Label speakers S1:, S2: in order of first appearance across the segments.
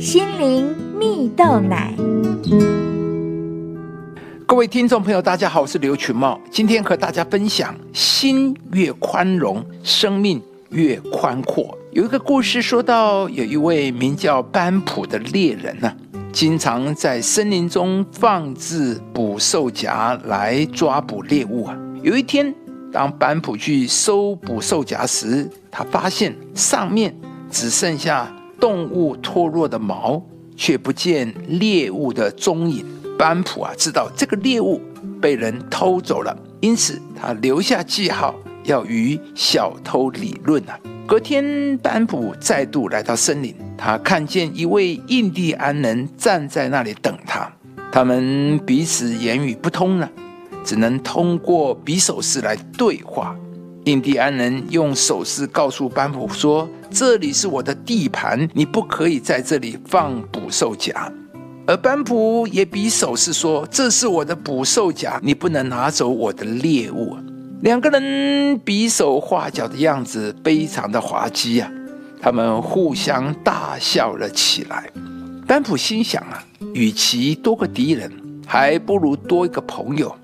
S1: 心灵蜜豆奶。
S2: 各位听众朋友，大家好，我是刘群茂，今天和大家分享：心越宽容，生命越宽阔。有一个故事说到，有一位名叫班普的猎人呢、啊，经常在森林中放置捕兽夹来抓捕猎物啊。有一天，当班普去搜捕兽夹时，他发现上面只剩下动物脱落的毛，却不见猎物的踪影。班普啊，知道这个猎物被人偷走了，因此他留下记号，要与小偷理论啊。隔天，班普再度来到森林，他看见一位印第安人站在那里等他，他们彼此言语不通了。只能通过比手势来对话。印第安人用手势告诉班普说：“这里是我的地盘，你不可以在这里放捕兽夹。”而班普也比手势说：“这是我的捕兽夹，你不能拿走我的猎物。”两个人比手画脚的样子非常的滑稽啊！他们互相大笑了起来。班普心想啊，与其多个敌人，还不如多一个朋友。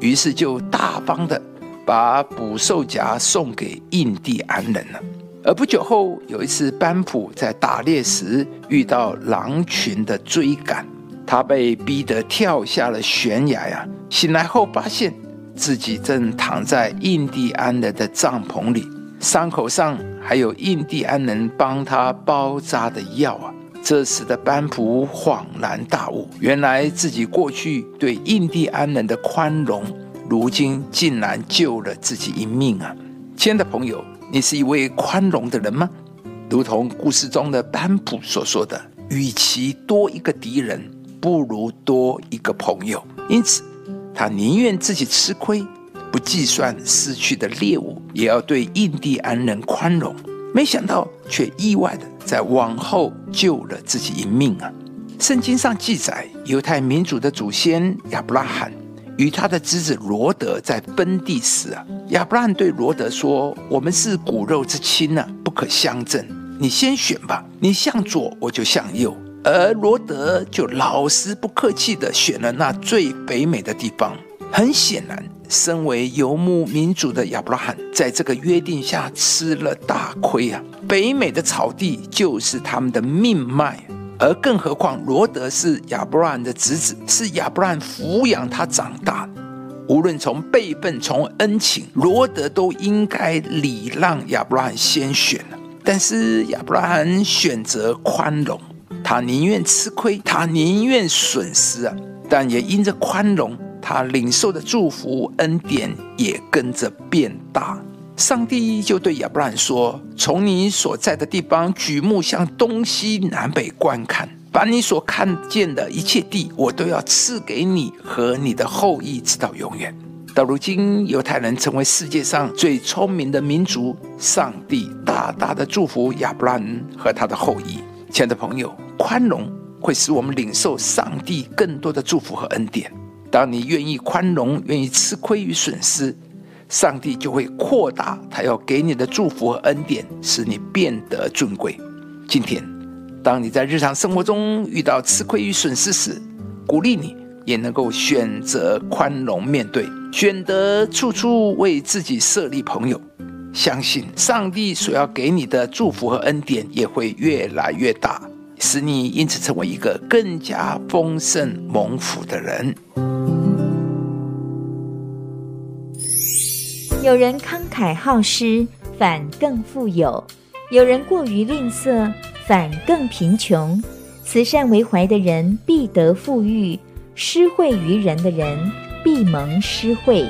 S2: 于是就大方的把捕兽夹送给印第安人了。而不久后，有一次班普在打猎时遇到狼群的追赶，他被逼得跳下了悬崖呀。醒来后发现自己正躺在印第安人的帐篷里，伤口上还有印第安人帮他包扎的药啊。这时的班普恍然大悟，原来自己过去对印第安人的宽容，如今竟然救了自己一命啊！亲爱的朋友，你是一位宽容的人吗？如同故事中的班普所说的，与其多一个敌人，不如多一个朋友。因此，他宁愿自己吃亏，不计算失去的猎物，也要对印第安人宽容。没想到，却意外的在往后救了自己一命啊！圣经上记载，犹太民族的祖先亚伯拉罕与他的侄子罗德在分地时啊，亚伯拉罕对罗德说：“我们是骨肉之亲呢、啊，不可相争。你先选吧，你向左，我就向右。”而罗德就老实不客气地选了那最肥美的地方。很显然。身为游牧民族的亚伯拉罕，在这个约定下吃了大亏啊！北美的草地就是他们的命脉，而更何况罗德是亚伯拉罕的侄子，是亚伯拉罕抚养他长大。无论从辈分、从恩情，罗德都应该礼让亚伯拉罕先选。但是亚伯拉罕选择宽容，他宁愿吃亏，他宁愿损失啊！但也因着宽容。他领受的祝福恩典也跟着变大。上帝就对亚伯兰说：“从你所在的地方举目向东西南北观看，把你所看见的一切地，我都要赐给你和你的后裔，直到永远。”到如今，犹太人成为世界上最聪明的民族。上帝大大的祝福亚伯兰和他的后裔。亲爱的朋友，宽容会使我们领受上帝更多的祝福和恩典。当你愿意宽容，愿意吃亏与损失，上帝就会扩大他要给你的祝福和恩典，使你变得尊贵。今天，当你在日常生活中遇到吃亏与损失时，鼓励你也能够选择宽容面对，选择处处为自己设立朋友，相信上帝所要给你的祝福和恩典也会越来越大，使你因此成为一个更加丰盛蒙福的人。
S1: 有人慷慨好施，反更富有；有人过于吝啬，反更贫穷。慈善为怀的人必得富裕，施惠于人的人必蒙施惠。